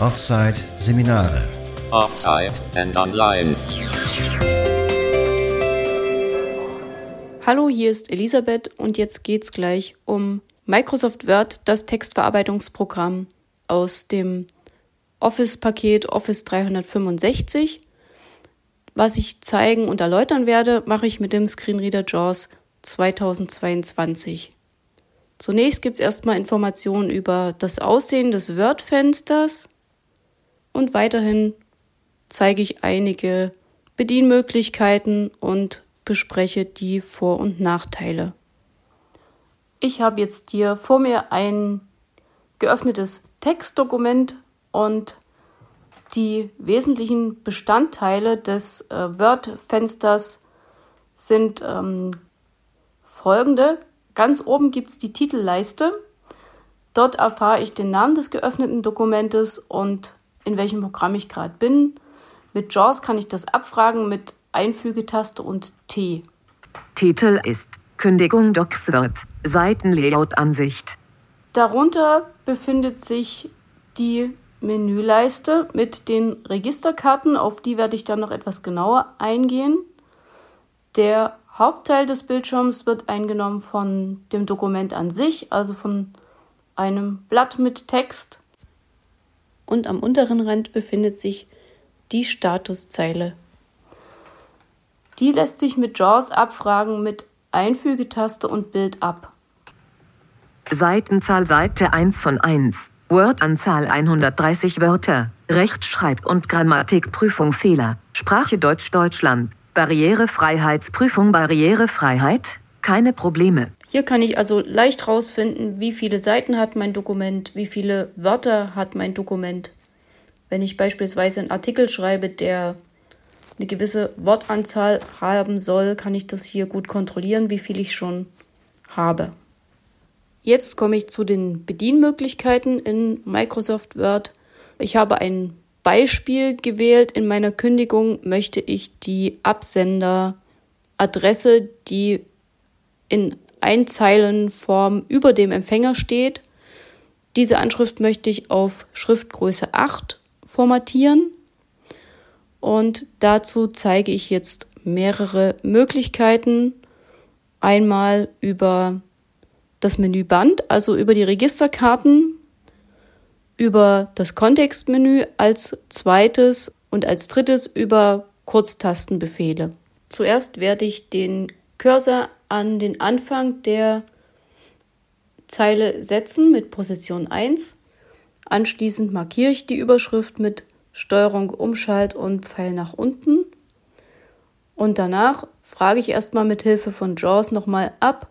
Offside Seminare. Offside and online. Hallo, hier ist Elisabeth und jetzt geht's gleich um Microsoft Word, das Textverarbeitungsprogramm aus dem Office-Paket Office 365. Was ich zeigen und erläutern werde, mache ich mit dem Screenreader JAWS 2022. Zunächst gibt es erstmal Informationen über das Aussehen des Word-Fensters und weiterhin zeige ich einige Bedienmöglichkeiten und bespreche die Vor- und Nachteile. Ich habe jetzt hier vor mir ein geöffnetes Textdokument und die wesentlichen Bestandteile des äh, Word-Fensters sind ähm, folgende. Ganz oben gibt es die Titelleiste. Dort erfahre ich den Namen des geöffneten Dokumentes und in welchem Programm ich gerade bin. Mit JAWS kann ich das abfragen mit Einfügetaste und T. Titel ist Kündigung DocSword, Seitenlayout-Ansicht. Darunter befindet sich die Menüleiste mit den Registerkarten, auf die werde ich dann noch etwas genauer eingehen. Der Hauptteil des Bildschirms wird eingenommen von dem Dokument an sich, also von einem Blatt mit Text. Und am unteren Rand befindet sich die Statuszeile. Die lässt sich mit JAWS abfragen mit Einfügetaste und Bild ab. Seitenzahl Seite 1 von 1. Word-Anzahl 130 Wörter. Rechtschreib- und Grammatikprüfung Fehler. Sprache Deutsch Deutschland. Barrierefreiheitsprüfung Barrierefreiheit. Keine Probleme. Hier kann ich also leicht rausfinden, wie viele Seiten hat mein Dokument, wie viele Wörter hat mein Dokument. Wenn ich beispielsweise einen Artikel schreibe, der eine gewisse Wortanzahl haben soll, kann ich das hier gut kontrollieren, wie viel ich schon habe. Jetzt komme ich zu den Bedienmöglichkeiten in Microsoft Word. Ich habe ein Beispiel gewählt. In meiner Kündigung möchte ich die Absenderadresse, die in Einzeilenform über dem Empfänger steht. Diese Anschrift möchte ich auf Schriftgröße 8 formatieren. Und dazu zeige ich jetzt mehrere Möglichkeiten. Einmal über das Menüband, also über die Registerkarten, über das Kontextmenü als zweites und als drittes über Kurztastenbefehle. Zuerst werde ich den Cursor an den Anfang der Zeile setzen mit Position 1. Anschließend markiere ich die Überschrift mit Steuerung Umschalt und Pfeil nach unten. Und danach frage ich erstmal mit Hilfe von JAWS nochmal ab,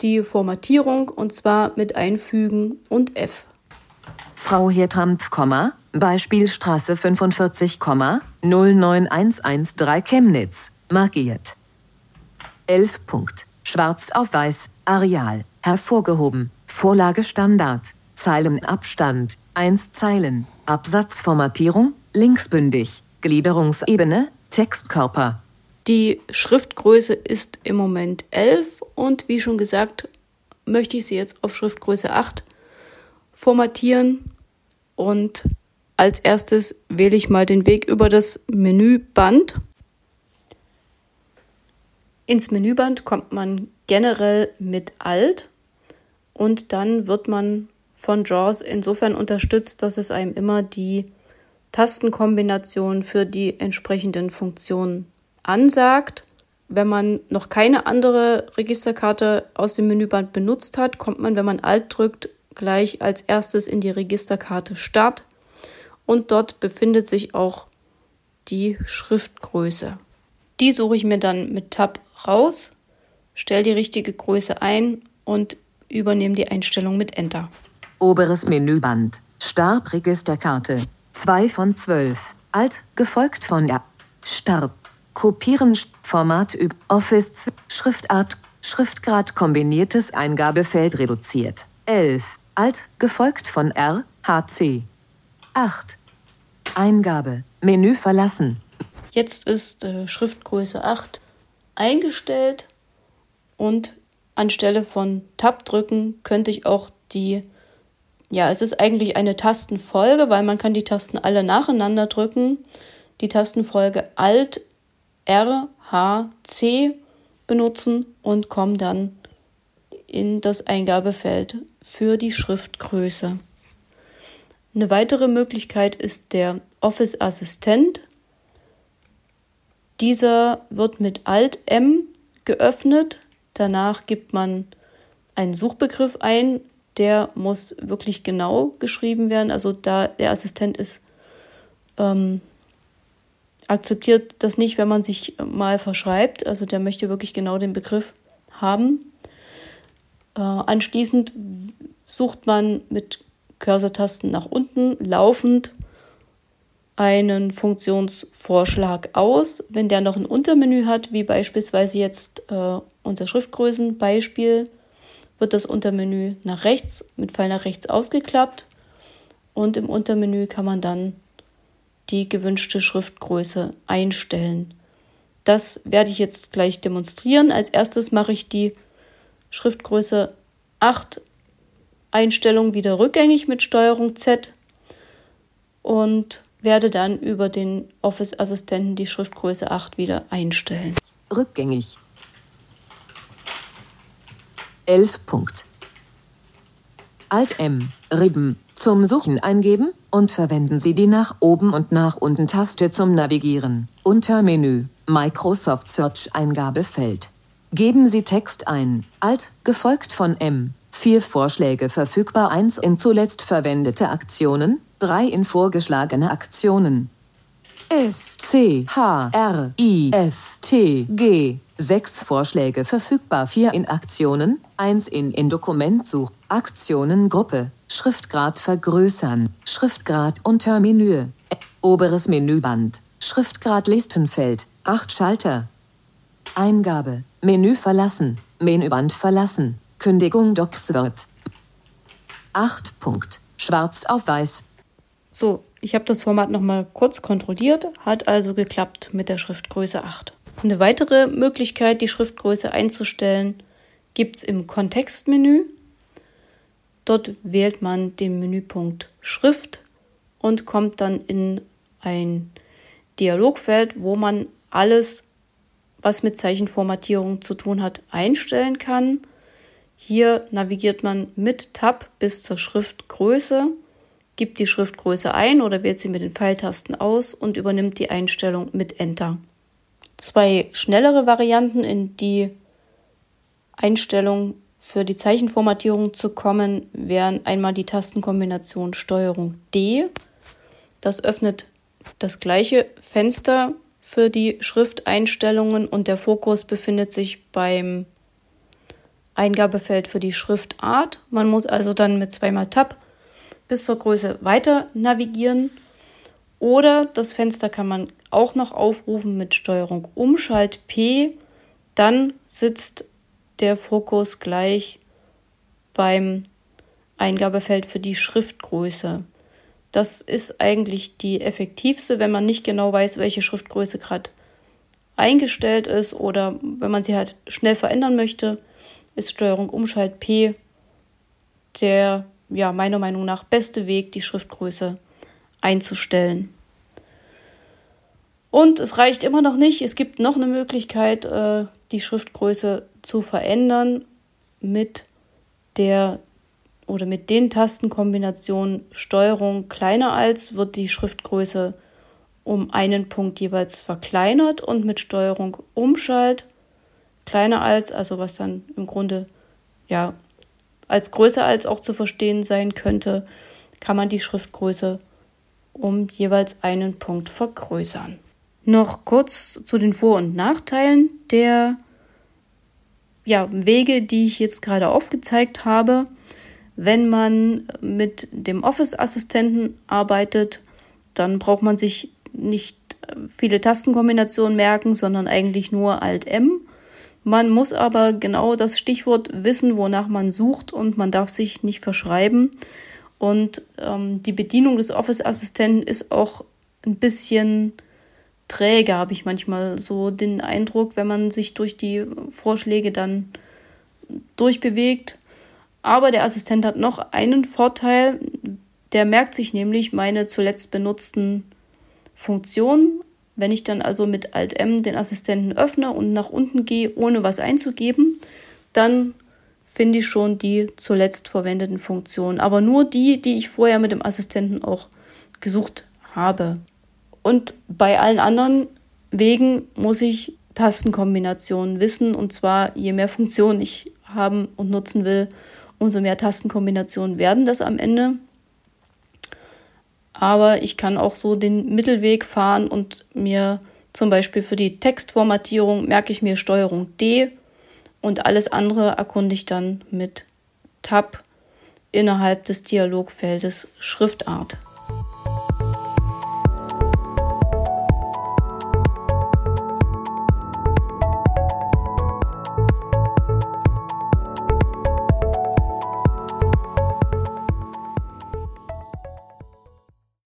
die Formatierung und zwar mit Einfügen und F. Frau Hirtrampf, Beispielstraße 45, 09113 Chemnitz, markiert. 11 Punkt. Schwarz auf weiß, Areal, hervorgehoben, Vorlage Standard, Zeilenabstand, 1 Zeilen, Absatzformatierung, linksbündig, Gliederungsebene, Textkörper, die Schriftgröße ist im Moment 11 und wie schon gesagt, möchte ich sie jetzt auf Schriftgröße 8 formatieren. Und als erstes wähle ich mal den Weg über das Menüband. Ins Menüband kommt man generell mit Alt und dann wird man von JAWS insofern unterstützt, dass es einem immer die Tastenkombination für die entsprechenden Funktionen ansagt. Wenn man noch keine andere Registerkarte aus dem Menüband benutzt hat, kommt man, wenn man Alt drückt, gleich als erstes in die Registerkarte Start und dort befindet sich auch die Schriftgröße. Die suche ich mir dann mit Tab raus, stelle die richtige Größe ein und übernehme die Einstellung mit Enter. Oberes Menüband. Start Registerkarte. 2 von 12. Alt, gefolgt von R. Start. Kopieren Format Office Schriftart Schriftgrad kombiniertes Eingabefeld reduziert. 11 Alt gefolgt von R HC 8 Eingabe Menü verlassen. Jetzt ist äh, Schriftgröße 8 eingestellt und anstelle von Tab drücken könnte ich auch die ja, es ist eigentlich eine Tastenfolge, weil man kann die Tasten alle nacheinander drücken. Die Tastenfolge Alt, R, H, C benutzen und kommen dann in das Eingabefeld für die Schriftgröße. Eine weitere Möglichkeit ist der Office Assistent. Dieser wird mit Alt M geöffnet. Danach gibt man einen Suchbegriff ein. Der muss wirklich genau geschrieben werden. Also da der Assistent ist, ähm, akzeptiert das nicht, wenn man sich mal verschreibt. Also der möchte wirklich genau den Begriff haben. Äh, anschließend sucht man mit Cursor-Tasten nach unten laufend einen Funktionsvorschlag aus. Wenn der noch ein Untermenü hat, wie beispielsweise jetzt äh, unser Schriftgrößenbeispiel, wird das Untermenü nach rechts mit Pfeil nach rechts ausgeklappt und im Untermenü kann man dann die gewünschte Schriftgröße einstellen. Das werde ich jetzt gleich demonstrieren. Als erstes mache ich die Schriftgröße 8 Einstellung wieder rückgängig mit Steuerung Z und werde dann über den Office Assistenten die Schriftgröße 8 wieder einstellen. Rückgängig. 11 Punkt. Alt M, Rippen, zum Suchen eingeben und verwenden Sie die nach oben und nach unten Taste zum Navigieren. Unter Menü, Microsoft Search Eingabefeld. Geben Sie Text ein, Alt, gefolgt von M. Vier Vorschläge verfügbar, 1 in zuletzt verwendete Aktionen, 3 in vorgeschlagene Aktionen. S, C, H, R, I, F, T, G. 6 Vorschläge verfügbar, 4 in Aktionen, 1 in in Dokumentsuch, Aktionengruppe, Schriftgrad vergrößern, Schriftgrad unter Menü, oberes Menüband, Schriftgrad Listenfeld, 8 Schalter. Eingabe, Menü verlassen, Menüband verlassen, Kündigung Docsword. 8 Punkt, schwarz auf weiß. So, ich habe das Format nochmal kurz kontrolliert, hat also geklappt mit der Schriftgröße 8. Eine weitere Möglichkeit, die Schriftgröße einzustellen, gibt es im Kontextmenü. Dort wählt man den Menüpunkt Schrift und kommt dann in ein Dialogfeld, wo man alles was mit Zeichenformatierung zu tun hat, einstellen kann. Hier navigiert man mit Tab bis zur Schriftgröße, gibt die Schriftgröße ein oder wählt sie mit den Pfeiltasten aus und übernimmt die Einstellung mit Enter. Zwei schnellere Varianten, in die Einstellung für die Zeichenformatierung zu kommen, wären einmal die Tastenkombination STRG D. Das öffnet das gleiche Fenster für die Schrifteinstellungen und der Fokus befindet sich beim Eingabefeld für die Schriftart. Man muss also dann mit zweimal Tab bis zur Größe weiter navigieren. Oder das Fenster kann man auch noch aufrufen mit Steuerung Umschalt P. Dann sitzt der Fokus gleich beim Eingabefeld für die Schriftgröße. Das ist eigentlich die effektivste, wenn man nicht genau weiß, welche Schriftgröße gerade eingestellt ist oder wenn man sie halt schnell verändern möchte, ist Steuerung Umschalt P der ja meiner Meinung nach beste Weg, die Schriftgröße einzustellen. Und es reicht immer noch nicht. Es gibt noch eine Möglichkeit, äh, die Schriftgröße zu verändern mit der oder mit den Tastenkombinationen Steuerung kleiner als wird die Schriftgröße um einen Punkt jeweils verkleinert und mit Steuerung Umschalt kleiner als, also was dann im Grunde ja als größer als auch zu verstehen sein könnte, kann man die Schriftgröße um jeweils einen Punkt vergrößern. Noch kurz zu den Vor- und Nachteilen der ja, Wege, die ich jetzt gerade aufgezeigt habe. Wenn man mit dem Office-Assistenten arbeitet, dann braucht man sich nicht viele Tastenkombinationen merken, sondern eigentlich nur Alt-M. Man muss aber genau das Stichwort wissen, wonach man sucht und man darf sich nicht verschreiben. Und ähm, die Bedienung des Office-Assistenten ist auch ein bisschen träge, habe ich manchmal so den Eindruck, wenn man sich durch die Vorschläge dann durchbewegt. Aber der Assistent hat noch einen Vorteil, der merkt sich nämlich meine zuletzt benutzten Funktionen. Wenn ich dann also mit Alt M den Assistenten öffne und nach unten gehe, ohne was einzugeben, dann finde ich schon die zuletzt verwendeten Funktionen. Aber nur die, die ich vorher mit dem Assistenten auch gesucht habe. Und bei allen anderen Wegen muss ich Tastenkombinationen wissen. Und zwar, je mehr Funktionen ich haben und nutzen will, umso mehr Tastenkombinationen werden das am Ende. Aber ich kann auch so den Mittelweg fahren und mir zum Beispiel für die Textformatierung merke ich mir Steuerung D und alles andere erkunde ich dann mit Tab innerhalb des Dialogfeldes Schriftart.